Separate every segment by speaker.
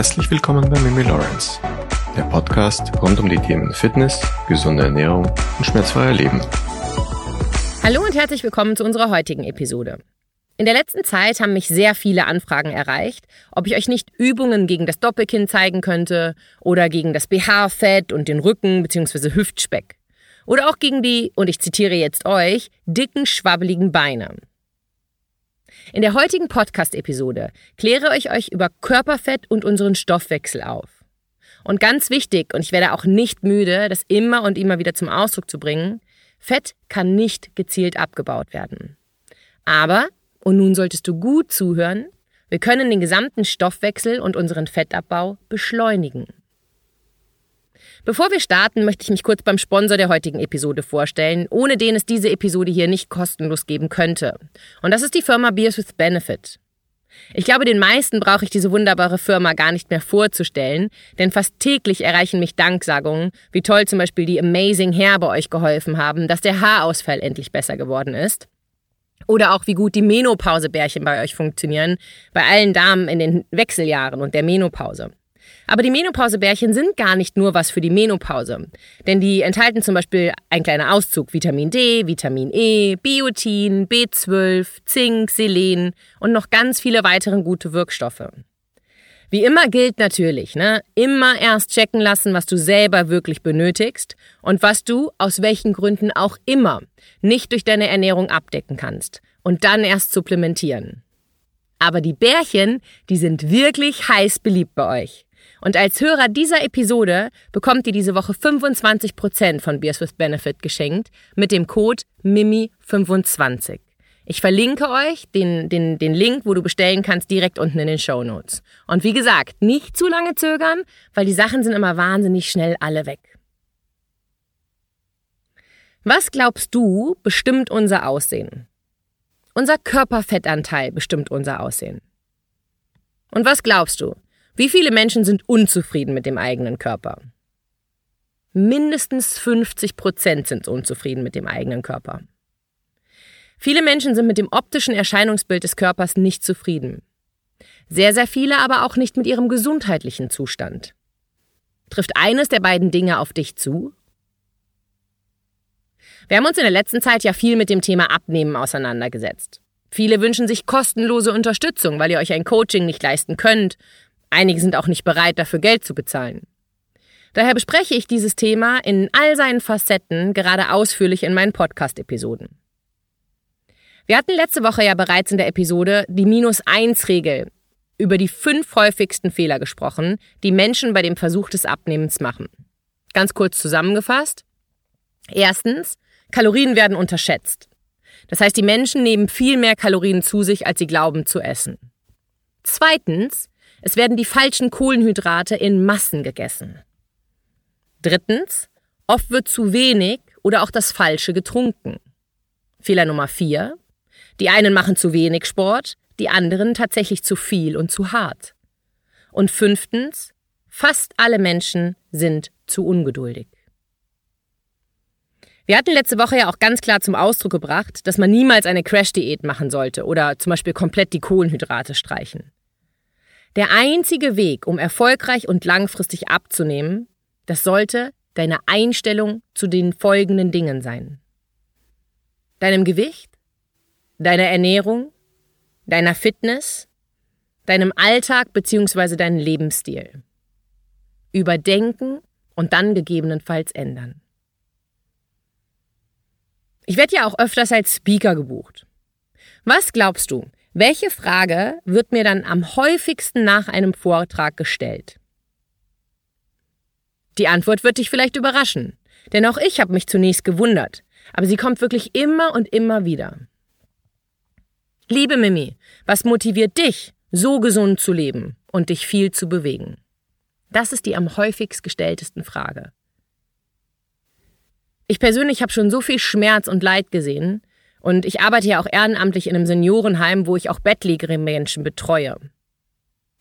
Speaker 1: Herzlich willkommen bei Mimi Lawrence, der Podcast rund um die Themen Fitness, gesunde Ernährung und schmerzfreier Leben.
Speaker 2: Hallo und herzlich willkommen zu unserer heutigen Episode. In der letzten Zeit haben mich sehr viele Anfragen erreicht, ob ich euch nicht Übungen gegen das Doppelkinn zeigen könnte oder gegen das BH-Fett und den Rücken bzw. Hüftspeck. Oder auch gegen die, und ich zitiere jetzt euch, dicken, schwabbeligen Beine. In der heutigen Podcast-Episode kläre ich euch über Körperfett und unseren Stoffwechsel auf. Und ganz wichtig, und ich werde auch nicht müde, das immer und immer wieder zum Ausdruck zu bringen, Fett kann nicht gezielt abgebaut werden. Aber, und nun solltest du gut zuhören, wir können den gesamten Stoffwechsel und unseren Fettabbau beschleunigen. Bevor wir starten, möchte ich mich kurz beim Sponsor der heutigen Episode vorstellen, ohne den es diese Episode hier nicht kostenlos geben könnte. Und das ist die Firma Beers with Benefit. Ich glaube, den meisten brauche ich diese wunderbare Firma gar nicht mehr vorzustellen, denn fast täglich erreichen mich Danksagungen, wie toll zum Beispiel die Amazing Hair bei euch geholfen haben, dass der Haarausfall endlich besser geworden ist. Oder auch wie gut die Menopausebärchen bei euch funktionieren, bei allen Damen in den Wechseljahren und der Menopause. Aber die Menopausebärchen sind gar nicht nur was für die Menopause. Denn die enthalten zum Beispiel ein kleiner Auszug Vitamin D, Vitamin E, Biotin, B12, Zink, Selen und noch ganz viele weitere gute Wirkstoffe. Wie immer gilt natürlich, ne? Immer erst checken lassen, was du selber wirklich benötigst und was du aus welchen Gründen auch immer nicht durch deine Ernährung abdecken kannst und dann erst supplementieren. Aber die Bärchen, die sind wirklich heiß beliebt bei euch. Und als Hörer dieser Episode bekommt ihr diese Woche 25% von Beers with Benefit geschenkt mit dem Code MIMI25. Ich verlinke euch den, den, den Link, wo du bestellen kannst, direkt unten in den Show Notes. Und wie gesagt, nicht zu lange zögern, weil die Sachen sind immer wahnsinnig schnell alle weg. Was glaubst du bestimmt unser Aussehen? Unser Körperfettanteil bestimmt unser Aussehen. Und was glaubst du? Wie viele Menschen sind unzufrieden mit dem eigenen Körper? Mindestens 50 Prozent sind unzufrieden mit dem eigenen Körper. Viele Menschen sind mit dem optischen Erscheinungsbild des Körpers nicht zufrieden. Sehr, sehr viele aber auch nicht mit ihrem gesundheitlichen Zustand. Trifft eines der beiden Dinge auf dich zu? Wir haben uns in der letzten Zeit ja viel mit dem Thema Abnehmen auseinandergesetzt. Viele wünschen sich kostenlose Unterstützung, weil ihr euch ein Coaching nicht leisten könnt Einige sind auch nicht bereit, dafür Geld zu bezahlen. Daher bespreche ich dieses Thema in all seinen Facetten gerade ausführlich in meinen Podcast-Episoden. Wir hatten letzte Woche ja bereits in der Episode die Minus-1-Regel über die fünf häufigsten Fehler gesprochen, die Menschen bei dem Versuch des Abnehmens machen. Ganz kurz zusammengefasst. Erstens, Kalorien werden unterschätzt. Das heißt, die Menschen nehmen viel mehr Kalorien zu sich, als sie glauben zu essen. Zweitens, es werden die falschen Kohlenhydrate in Massen gegessen. Drittens, oft wird zu wenig oder auch das Falsche getrunken. Fehler Nummer vier, die einen machen zu wenig Sport, die anderen tatsächlich zu viel und zu hart. Und fünftens, fast alle Menschen sind zu ungeduldig. Wir hatten letzte Woche ja auch ganz klar zum Ausdruck gebracht, dass man niemals eine Crash-Diät machen sollte oder zum Beispiel komplett die Kohlenhydrate streichen. Der einzige Weg, um erfolgreich und langfristig abzunehmen, das sollte deine Einstellung zu den folgenden Dingen sein. Deinem Gewicht, deiner Ernährung, deiner Fitness, deinem Alltag bzw. deinem Lebensstil. Überdenken und dann gegebenenfalls ändern. Ich werde ja auch öfters als Speaker gebucht. Was glaubst du, welche Frage wird mir dann am häufigsten nach einem Vortrag gestellt? Die Antwort wird dich vielleicht überraschen, denn auch ich habe mich zunächst gewundert, aber sie kommt wirklich immer und immer wieder. Liebe Mimi, was motiviert dich, so gesund zu leben und dich viel zu bewegen? Das ist die am häufigst gestelltesten Frage. Ich persönlich habe schon so viel Schmerz und Leid gesehen, und ich arbeite ja auch ehrenamtlich in einem Seniorenheim, wo ich auch bettlägerige Menschen betreue.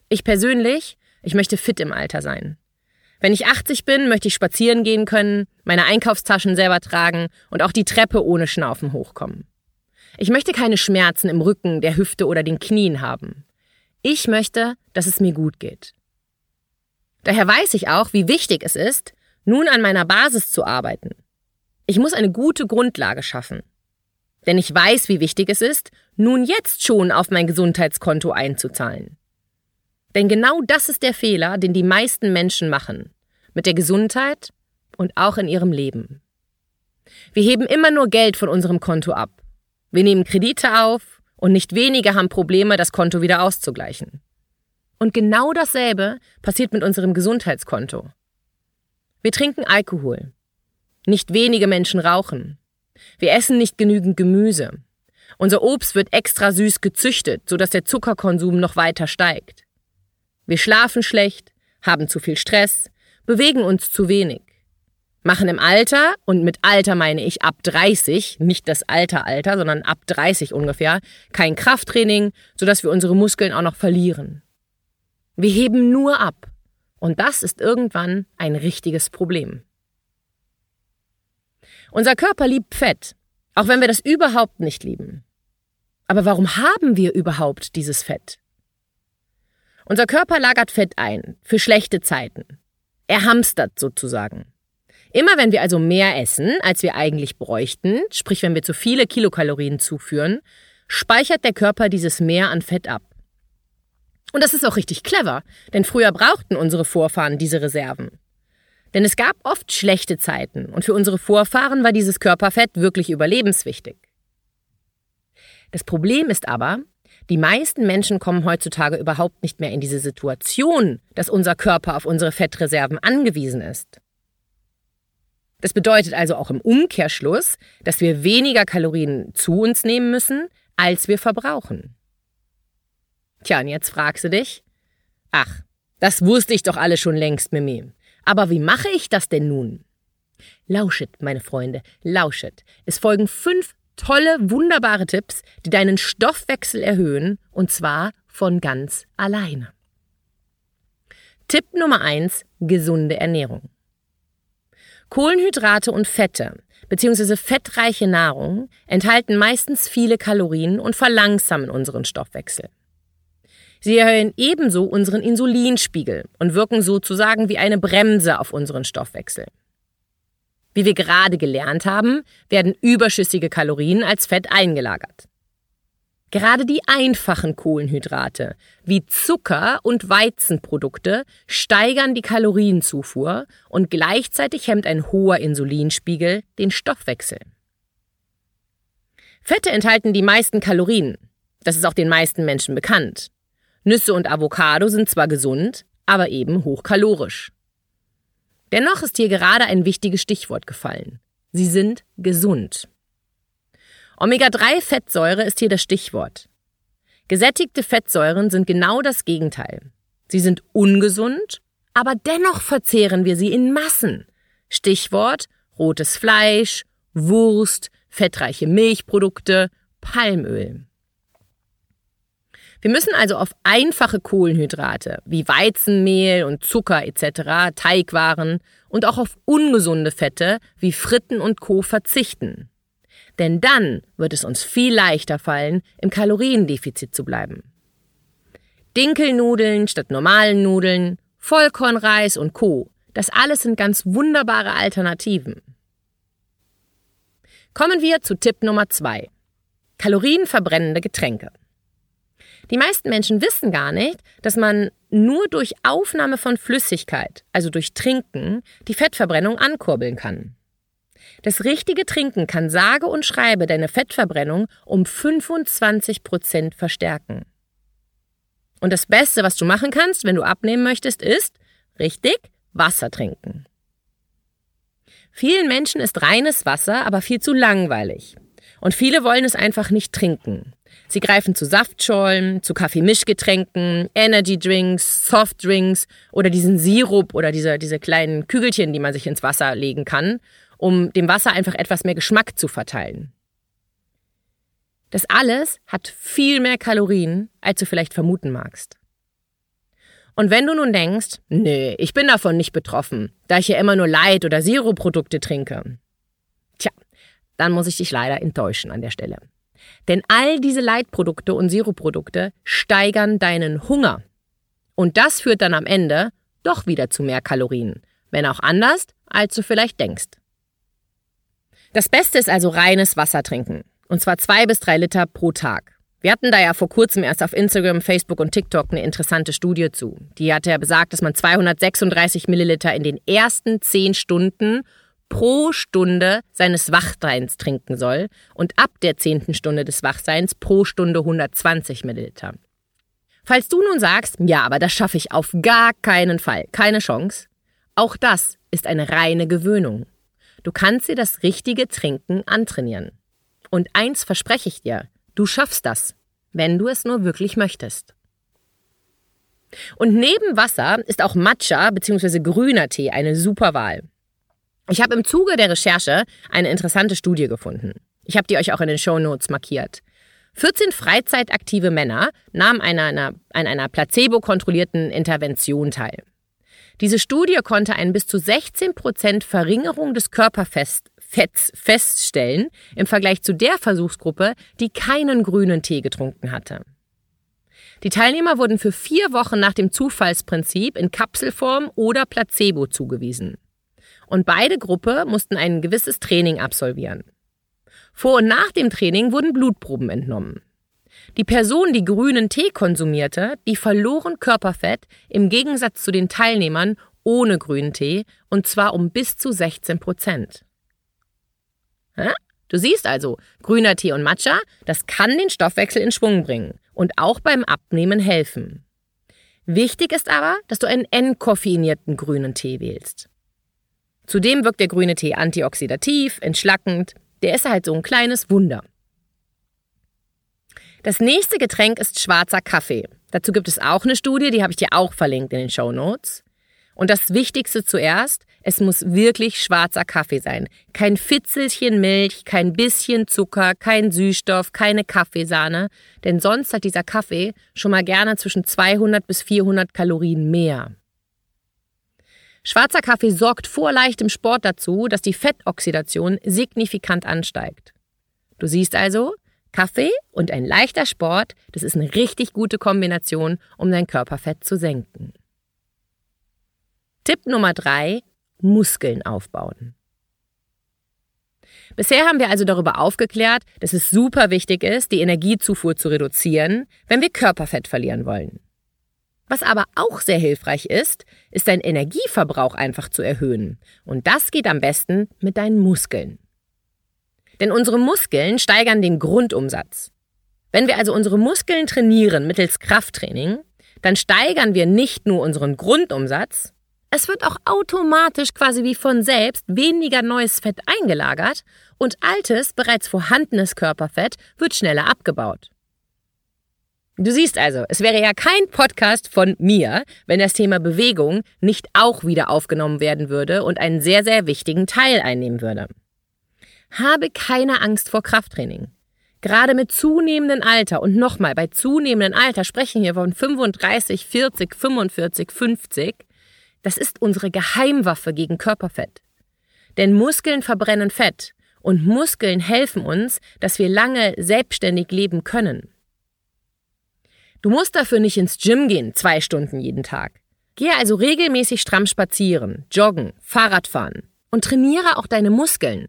Speaker 2: Ich persönlich, ich möchte fit im Alter sein. Wenn ich 80 bin, möchte ich spazieren gehen können, meine Einkaufstaschen selber tragen und auch die Treppe ohne Schnaufen hochkommen. Ich möchte keine Schmerzen im Rücken, der Hüfte oder den Knien haben. Ich möchte, dass es mir gut geht. Daher weiß ich auch, wie wichtig es ist, nun an meiner Basis zu arbeiten. Ich muss eine gute Grundlage schaffen. Denn ich weiß, wie wichtig es ist, nun jetzt schon auf mein Gesundheitskonto einzuzahlen. Denn genau das ist der Fehler, den die meisten Menschen machen. Mit der Gesundheit und auch in ihrem Leben. Wir heben immer nur Geld von unserem Konto ab. Wir nehmen Kredite auf und nicht wenige haben Probleme, das Konto wieder auszugleichen. Und genau dasselbe passiert mit unserem Gesundheitskonto. Wir trinken Alkohol. Nicht wenige Menschen rauchen. Wir essen nicht genügend Gemüse. Unser Obst wird extra süß gezüchtet, sodass der Zuckerkonsum noch weiter steigt. Wir schlafen schlecht, haben zu viel Stress, bewegen uns zu wenig. Machen im Alter, und mit Alter meine ich ab 30, nicht das Alter Alter, sondern ab 30 ungefähr, kein Krafttraining, sodass wir unsere Muskeln auch noch verlieren. Wir heben nur ab. Und das ist irgendwann ein richtiges Problem. Unser Körper liebt Fett, auch wenn wir das überhaupt nicht lieben. Aber warum haben wir überhaupt dieses Fett? Unser Körper lagert Fett ein, für schlechte Zeiten. Er hamstert sozusagen. Immer wenn wir also mehr essen, als wir eigentlich bräuchten, sprich wenn wir zu viele Kilokalorien zuführen, speichert der Körper dieses Mehr an Fett ab. Und das ist auch richtig clever, denn früher brauchten unsere Vorfahren diese Reserven. Denn es gab oft schlechte Zeiten und für unsere Vorfahren war dieses Körperfett wirklich überlebenswichtig. Das Problem ist aber, die meisten Menschen kommen heutzutage überhaupt nicht mehr in diese Situation, dass unser Körper auf unsere Fettreserven angewiesen ist. Das bedeutet also auch im Umkehrschluss, dass wir weniger Kalorien zu uns nehmen müssen, als wir verbrauchen. Tja, und jetzt fragst du dich, ach, das wusste ich doch alle schon längst, Mimi. Aber wie mache ich das denn nun? Lauschet, meine Freunde, lauschet. Es folgen fünf tolle, wunderbare Tipps, die deinen Stoffwechsel erhöhen, und zwar von ganz alleine. Tipp Nummer eins: gesunde Ernährung. Kohlenhydrate und Fette bzw. fettreiche Nahrung enthalten meistens viele Kalorien und verlangsamen unseren Stoffwechsel. Sie erhöhen ebenso unseren Insulinspiegel und wirken sozusagen wie eine Bremse auf unseren Stoffwechsel. Wie wir gerade gelernt haben, werden überschüssige Kalorien als Fett eingelagert. Gerade die einfachen Kohlenhydrate wie Zucker und Weizenprodukte steigern die Kalorienzufuhr und gleichzeitig hemmt ein hoher Insulinspiegel den Stoffwechsel. Fette enthalten die meisten Kalorien. Das ist auch den meisten Menschen bekannt. Nüsse und Avocado sind zwar gesund, aber eben hochkalorisch. Dennoch ist hier gerade ein wichtiges Stichwort gefallen. Sie sind gesund. Omega-3-Fettsäure ist hier das Stichwort. Gesättigte Fettsäuren sind genau das Gegenteil. Sie sind ungesund, aber dennoch verzehren wir sie in Massen. Stichwort rotes Fleisch, Wurst, fettreiche Milchprodukte, Palmöl. Wir müssen also auf einfache Kohlenhydrate wie Weizenmehl und Zucker etc., Teigwaren und auch auf ungesunde Fette wie Fritten und Co verzichten. Denn dann wird es uns viel leichter fallen, im Kaloriendefizit zu bleiben. Dinkelnudeln statt normalen Nudeln, Vollkornreis und Co. Das alles sind ganz wunderbare Alternativen. Kommen wir zu Tipp Nummer zwei: Kalorienverbrennende Getränke. Die meisten Menschen wissen gar nicht, dass man nur durch Aufnahme von Flüssigkeit, also durch Trinken, die Fettverbrennung ankurbeln kann. Das richtige Trinken kann sage und schreibe deine Fettverbrennung um 25 Prozent verstärken. Und das Beste, was du machen kannst, wenn du abnehmen möchtest, ist, richtig, Wasser trinken. Vielen Menschen ist reines Wasser aber viel zu langweilig. Und viele wollen es einfach nicht trinken. Sie greifen zu Saftschollen, zu Kaffeemischgetränken, Energydrinks, Softdrinks oder diesen Sirup oder diese, diese kleinen Kügelchen, die man sich ins Wasser legen kann, um dem Wasser einfach etwas mehr Geschmack zu verteilen. Das alles hat viel mehr Kalorien, als du vielleicht vermuten magst. Und wenn du nun denkst, nee, ich bin davon nicht betroffen, da ich ja immer nur Light- oder Zero-Produkte trinke, tja, dann muss ich dich leider enttäuschen an der Stelle. Denn all diese Leitprodukte und Sirupprodukte steigern deinen Hunger. Und das führt dann am Ende doch wieder zu mehr Kalorien, wenn auch anders, als du vielleicht denkst. Das Beste ist also reines Wasser trinken. Und zwar zwei bis drei Liter pro Tag. Wir hatten da ja vor kurzem erst auf Instagram, Facebook und TikTok eine interessante Studie zu. Die hatte ja besagt, dass man 236 Milliliter in den ersten zehn Stunden pro Stunde seines Wachseins trinken soll und ab der zehnten Stunde des Wachseins pro Stunde 120 Milliliter. Falls du nun sagst, ja, aber das schaffe ich auf gar keinen Fall, keine Chance, auch das ist eine reine Gewöhnung. Du kannst dir das richtige Trinken antrainieren. Und eins verspreche ich dir, du schaffst das, wenn du es nur wirklich möchtest. Und neben Wasser ist auch Matcha bzw. grüner Tee eine super Wahl. Ich habe im Zuge der Recherche eine interessante Studie gefunden. Ich habe die euch auch in den Show Notes markiert. 14 freizeitaktive Männer nahmen an einer, an einer placebo-kontrollierten Intervention teil. Diese Studie konnte eine bis zu 16 Prozent Verringerung des Körperfetts feststellen im Vergleich zu der Versuchsgruppe, die keinen grünen Tee getrunken hatte. Die Teilnehmer wurden für vier Wochen nach dem Zufallsprinzip in Kapselform oder Placebo zugewiesen und beide Gruppe mussten ein gewisses Training absolvieren. Vor und nach dem Training wurden Blutproben entnommen. Die Person, die grünen Tee konsumierte, die verloren Körperfett im Gegensatz zu den Teilnehmern ohne grünen Tee und zwar um bis zu 16 Prozent. Du siehst also, grüner Tee und Matcha, das kann den Stoffwechsel in Schwung bringen und auch beim Abnehmen helfen. Wichtig ist aber, dass du einen entkoffeinierten grünen Tee wählst. Zudem wirkt der grüne Tee antioxidativ, entschlackend. Der ist halt so ein kleines Wunder. Das nächste Getränk ist schwarzer Kaffee. Dazu gibt es auch eine Studie, die habe ich dir auch verlinkt in den Show Notes. Und das Wichtigste zuerst, es muss wirklich schwarzer Kaffee sein. Kein Fitzelchen Milch, kein bisschen Zucker, kein Süßstoff, keine Kaffeesahne, denn sonst hat dieser Kaffee schon mal gerne zwischen 200 bis 400 Kalorien mehr. Schwarzer Kaffee sorgt vor leichtem Sport dazu, dass die Fettoxidation signifikant ansteigt. Du siehst also, Kaffee und ein leichter Sport, das ist eine richtig gute Kombination, um dein Körperfett zu senken. Tipp Nummer drei: Muskeln aufbauen. Bisher haben wir also darüber aufgeklärt, dass es super wichtig ist, die Energiezufuhr zu reduzieren, wenn wir Körperfett verlieren wollen. Was aber auch sehr hilfreich ist, ist dein Energieverbrauch einfach zu erhöhen. Und das geht am besten mit deinen Muskeln. Denn unsere Muskeln steigern den Grundumsatz. Wenn wir also unsere Muskeln trainieren mittels Krafttraining, dann steigern wir nicht nur unseren Grundumsatz, es wird auch automatisch quasi wie von selbst weniger neues Fett eingelagert und altes, bereits vorhandenes Körperfett wird schneller abgebaut. Du siehst also, es wäre ja kein Podcast von mir, wenn das Thema Bewegung nicht auch wieder aufgenommen werden würde und einen sehr, sehr wichtigen Teil einnehmen würde. Habe keine Angst vor Krafttraining. Gerade mit zunehmendem Alter und nochmal bei zunehmendem Alter sprechen wir von 35, 40, 45, 50. Das ist unsere Geheimwaffe gegen Körperfett. Denn Muskeln verbrennen Fett und Muskeln helfen uns, dass wir lange selbstständig leben können. Du musst dafür nicht ins Gym gehen, zwei Stunden jeden Tag. Gehe also regelmäßig stramm spazieren, joggen, Fahrrad fahren und trainiere auch deine Muskeln.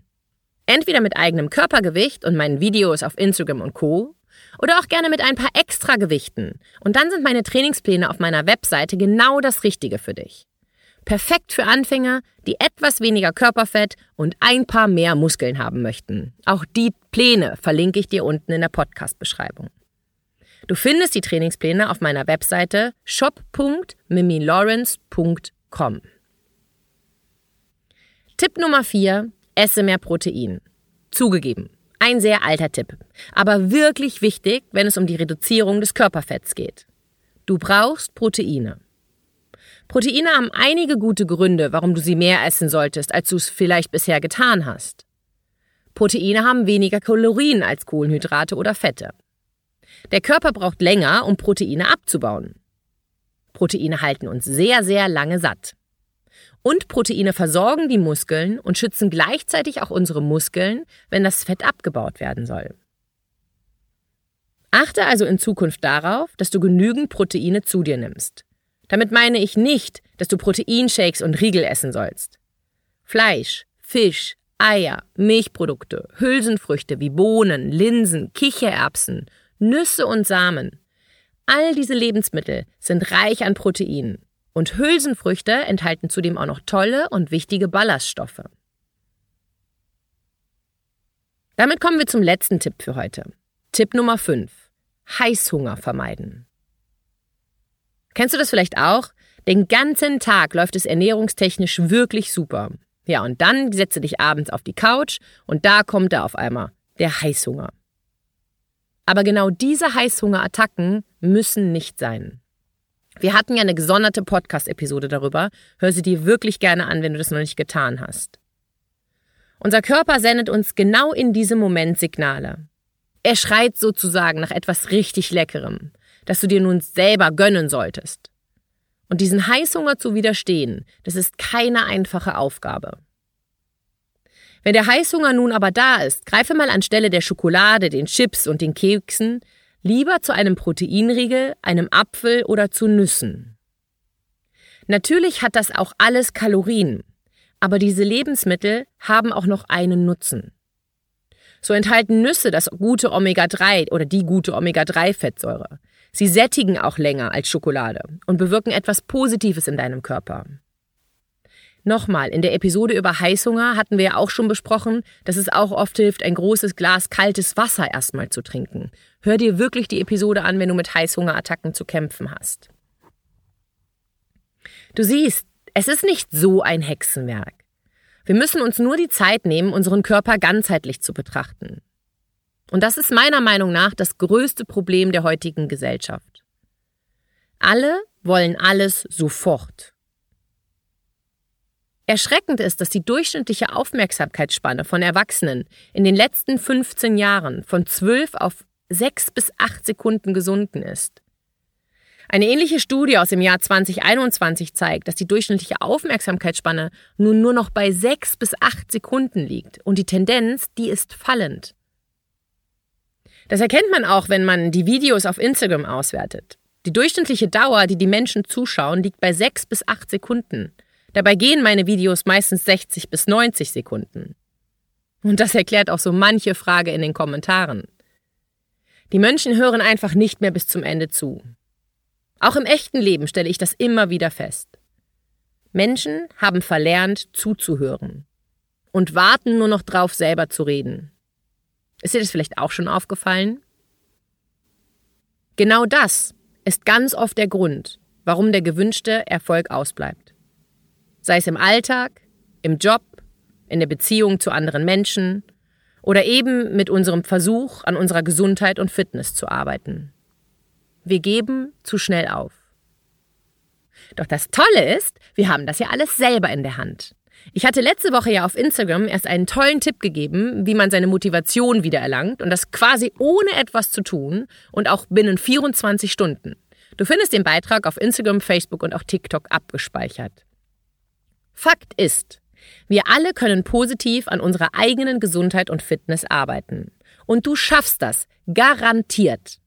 Speaker 2: Entweder mit eigenem Körpergewicht und meinen Videos auf Instagram und Co. oder auch gerne mit ein paar extra Gewichten. Und dann sind meine Trainingspläne auf meiner Webseite genau das Richtige für dich. Perfekt für Anfänger, die etwas weniger Körperfett und ein paar mehr Muskeln haben möchten. Auch die Pläne verlinke ich dir unten in der Podcast-Beschreibung. Du findest die Trainingspläne auf meiner Webseite shop.mimilawrence.com. Tipp Nummer 4. Esse mehr Protein. Zugegeben, ein sehr alter Tipp, aber wirklich wichtig, wenn es um die Reduzierung des Körperfetts geht. Du brauchst Proteine. Proteine haben einige gute Gründe, warum du sie mehr essen solltest, als du es vielleicht bisher getan hast. Proteine haben weniger Kalorien als Kohlenhydrate oder Fette. Der Körper braucht länger, um Proteine abzubauen. Proteine halten uns sehr, sehr lange satt. Und Proteine versorgen die Muskeln und schützen gleichzeitig auch unsere Muskeln, wenn das Fett abgebaut werden soll. Achte also in Zukunft darauf, dass du genügend Proteine zu dir nimmst. Damit meine ich nicht, dass du Proteinshakes und Riegel essen sollst. Fleisch, Fisch, Eier, Milchprodukte, Hülsenfrüchte wie Bohnen, Linsen, Kichererbsen, Nüsse und Samen. All diese Lebensmittel sind reich an Proteinen und Hülsenfrüchte enthalten zudem auch noch tolle und wichtige Ballaststoffe. Damit kommen wir zum letzten Tipp für heute. Tipp Nummer 5. Heißhunger vermeiden. Kennst du das vielleicht auch? Den ganzen Tag läuft es ernährungstechnisch wirklich super. Ja, und dann setze dich abends auf die Couch und da kommt da auf einmal der Heißhunger. Aber genau diese Heißhungerattacken müssen nicht sein. Wir hatten ja eine gesonderte Podcast-Episode darüber. Hör sie dir wirklich gerne an, wenn du das noch nicht getan hast. Unser Körper sendet uns genau in diesem Moment Signale. Er schreit sozusagen nach etwas richtig Leckerem, das du dir nun selber gönnen solltest. Und diesen Heißhunger zu widerstehen, das ist keine einfache Aufgabe. Wenn der Heißhunger nun aber da ist, greife mal anstelle der Schokolade, den Chips und den Keksen lieber zu einem Proteinriegel, einem Apfel oder zu Nüssen. Natürlich hat das auch alles Kalorien, aber diese Lebensmittel haben auch noch einen Nutzen. So enthalten Nüsse das gute Omega-3 oder die gute Omega-3-Fettsäure. Sie sättigen auch länger als Schokolade und bewirken etwas Positives in deinem Körper. Nochmal, in der Episode über Heißhunger hatten wir ja auch schon besprochen, dass es auch oft hilft, ein großes Glas kaltes Wasser erstmal zu trinken. Hör dir wirklich die Episode an, wenn du mit Heißhungerattacken zu kämpfen hast. Du siehst, es ist nicht so ein Hexenwerk. Wir müssen uns nur die Zeit nehmen, unseren Körper ganzheitlich zu betrachten. Und das ist meiner Meinung nach das größte Problem der heutigen Gesellschaft. Alle wollen alles sofort. Erschreckend ist, dass die durchschnittliche Aufmerksamkeitsspanne von Erwachsenen in den letzten 15 Jahren von 12 auf 6 bis 8 Sekunden gesunken ist. Eine ähnliche Studie aus dem Jahr 2021 zeigt, dass die durchschnittliche Aufmerksamkeitsspanne nun nur noch bei 6 bis 8 Sekunden liegt und die Tendenz, die ist fallend. Das erkennt man auch, wenn man die Videos auf Instagram auswertet. Die durchschnittliche Dauer, die die Menschen zuschauen, liegt bei 6 bis 8 Sekunden. Dabei gehen meine Videos meistens 60 bis 90 Sekunden. Und das erklärt auch so manche Frage in den Kommentaren. Die Menschen hören einfach nicht mehr bis zum Ende zu. Auch im echten Leben stelle ich das immer wieder fest. Menschen haben verlernt zuzuhören und warten nur noch drauf, selber zu reden. Ist dir das vielleicht auch schon aufgefallen? Genau das ist ganz oft der Grund, warum der gewünschte Erfolg ausbleibt. Sei es im Alltag, im Job, in der Beziehung zu anderen Menschen oder eben mit unserem Versuch, an unserer Gesundheit und Fitness zu arbeiten. Wir geben zu schnell auf. Doch das Tolle ist, wir haben das ja alles selber in der Hand. Ich hatte letzte Woche ja auf Instagram erst einen tollen Tipp gegeben, wie man seine Motivation wiedererlangt und das quasi ohne etwas zu tun und auch binnen 24 Stunden. Du findest den Beitrag auf Instagram, Facebook und auch TikTok abgespeichert. Fakt ist, wir alle können positiv an unserer eigenen Gesundheit und Fitness arbeiten. Und du schaffst das, garantiert.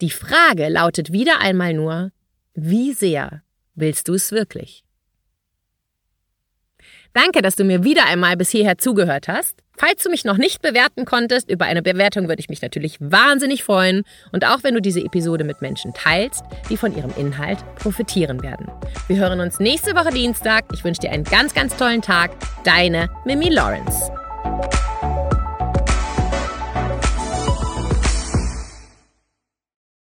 Speaker 2: Die Frage lautet wieder einmal nur, wie sehr willst du es wirklich? Danke, dass du mir wieder einmal bis hierher zugehört hast. Falls du mich noch nicht bewerten konntest, über eine Bewertung würde ich mich natürlich wahnsinnig freuen. Und auch wenn du diese Episode mit Menschen teilst, die von ihrem Inhalt profitieren werden. Wir hören uns nächste Woche Dienstag. Ich wünsche dir einen ganz, ganz tollen Tag. Deine Mimi Lawrence.